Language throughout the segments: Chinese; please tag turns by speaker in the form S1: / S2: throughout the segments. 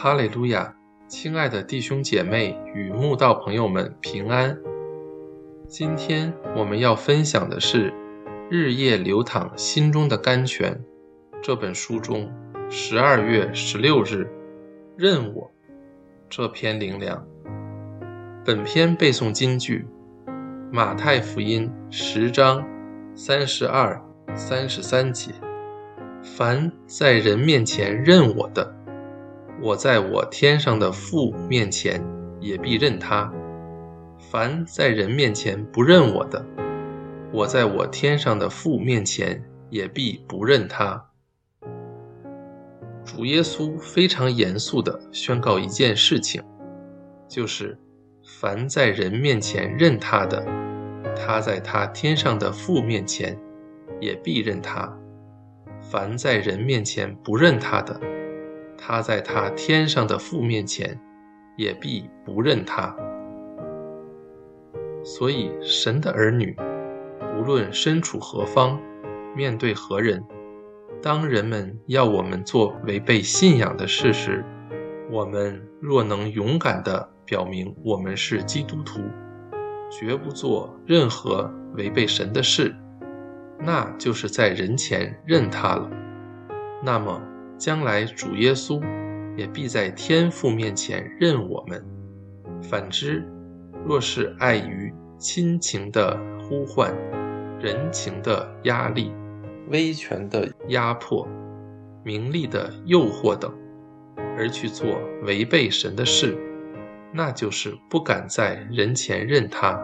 S1: 哈利路亚！亲爱的弟兄姐妹与慕道朋友们平安。今天我们要分享的是《日夜流淌心中的甘泉》这本书中十二月十六日“任我”这篇灵粮。本篇背诵金句：马太福音十章三十二、三十三节。凡在人面前认我的。我在我天上的父面前也必认他；凡在人面前不认我的，我在我天上的父面前也必不认他。主耶稣非常严肃地宣告一件事情，就是凡在人面前认他的，他在他天上的父面前也必认他；凡在人面前不认他的，他在他天上的父面前，也必不认他。所以，神的儿女，无论身处何方，面对何人，当人们要我们做违背信仰的事时，我们若能勇敢地表明我们是基督徒，绝不做任何违背神的事，那就是在人前认他了。那么。将来主耶稣也必在天父面前认我们。反之，若是碍于亲情的呼唤、人情的压力、威权的压迫、名利的诱惑等，而去做违背神的事，那就是不敢在人前认他。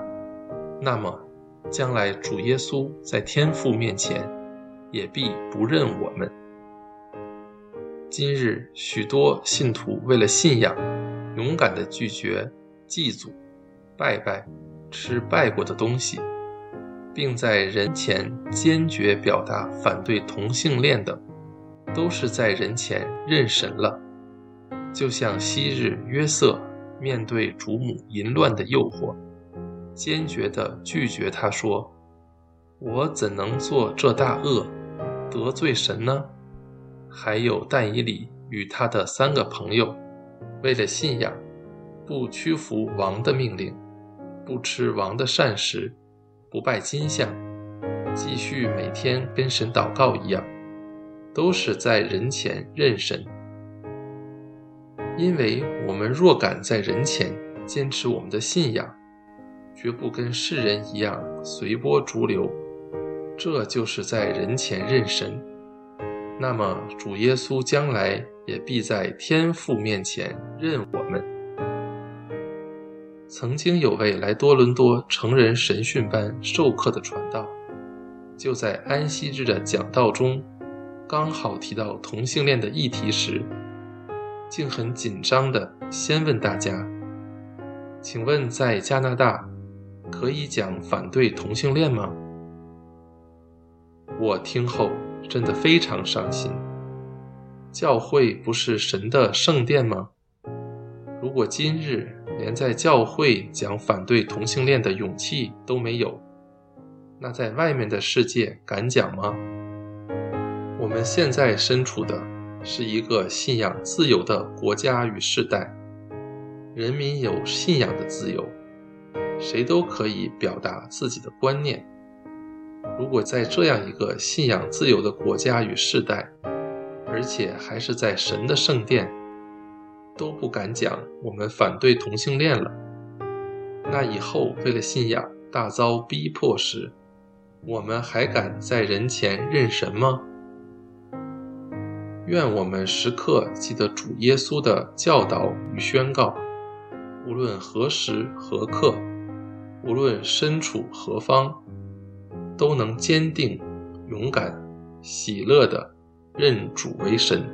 S1: 那么，将来主耶稣在天父面前也必不认我们。今日许多信徒为了信仰，勇敢地拒绝祭祖、拜拜、吃拜过的东西，并在人前坚决表达反对同性恋的，都是在人前认神了。就像昔日约瑟面对主母淫乱的诱惑，坚决地拒绝他说：“我怎能做这大恶，得罪神呢？”还有但以理与他的三个朋友，为了信仰，不屈服王的命令，不吃王的膳食，不拜金像，继续每天跟神祷告一样，都是在人前认神。因为我们若敢在人前坚持我们的信仰，绝不跟世人一样随波逐流，这就是在人前认神。那么，主耶稣将来也必在天父面前认我们。曾经有位来多伦多成人神训班授课的传道，就在安息日的讲道中，刚好提到同性恋的议题时，竟很紧张地先问大家：“请问，在加拿大可以讲反对同性恋吗？”我听后。真的非常伤心。教会不是神的圣殿吗？如果今日连在教会讲反对同性恋的勇气都没有，那在外面的世界敢讲吗？我们现在身处的是一个信仰自由的国家与时代，人民有信仰的自由，谁都可以表达自己的观念。如果在这样一个信仰自由的国家与世代，而且还是在神的圣殿，都不敢讲我们反对同性恋了，那以后为了信仰大遭逼迫时，我们还敢在人前认神吗？愿我们时刻记得主耶稣的教导与宣告，无论何时何刻，无论身处何方。都能坚定、勇敢、喜乐地认主为神。